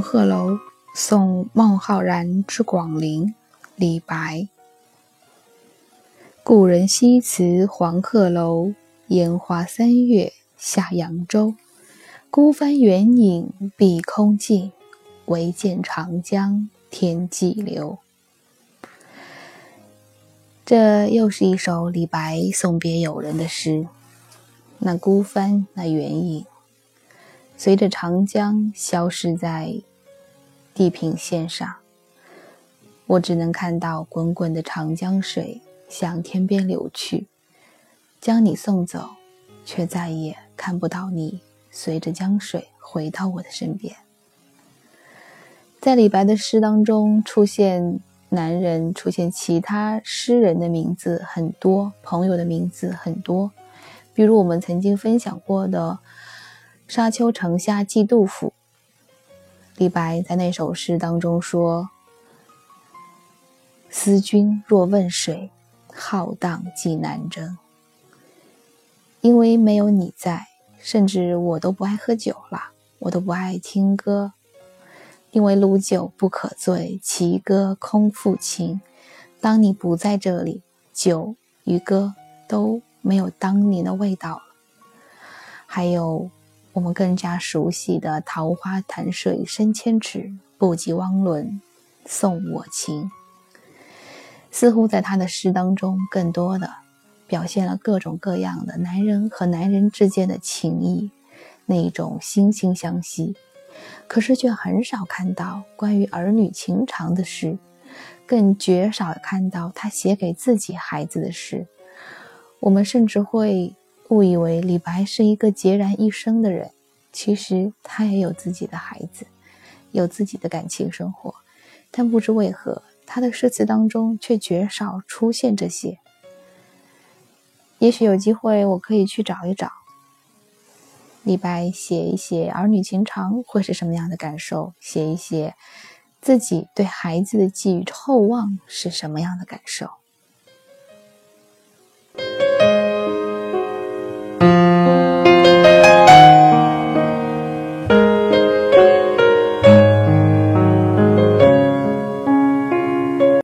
黄鹤楼送孟浩然之广陵，李白。故人西辞黄鹤楼，烟花三月下扬州。孤帆远影碧空尽，唯见长江天际流。这又是一首李白送别友人的诗。那孤帆，那远影，随着长江消失在。地平线上，我只能看到滚滚的长江水向天边流去，将你送走，却再也看不到你随着江水回到我的身边。在李白的诗当中，出现男人，出现其他诗人的名字很多，朋友的名字很多，比如我们曾经分享过的《沙丘城下寄杜甫》。李白在那首诗当中说：“思君若问水，浩荡寄南征。”因为没有你在，甚至我都不爱喝酒了，我都不爱听歌。因为鲁酒不可醉，其歌空复情。当你不在这里，酒与歌都没有当年的味道了。还有。我们更加熟悉的“桃花潭水深千尺，不及汪伦送我情”，似乎在他的诗当中，更多的表现了各种各样的男人和男人之间的情谊，那一种惺惺相惜。可是却很少看到关于儿女情长的诗，更绝少看到他写给自己孩子的诗。我们甚至会。误以为李白是一个孑然一生的人，其实他也有自己的孩子，有自己的感情生活，但不知为何，他的诗词当中却绝少出现这些。也许有机会，我可以去找一找，李白写一写儿女情长会是什么样的感受，写一写自己对孩子的寄予厚望是什么样的感受。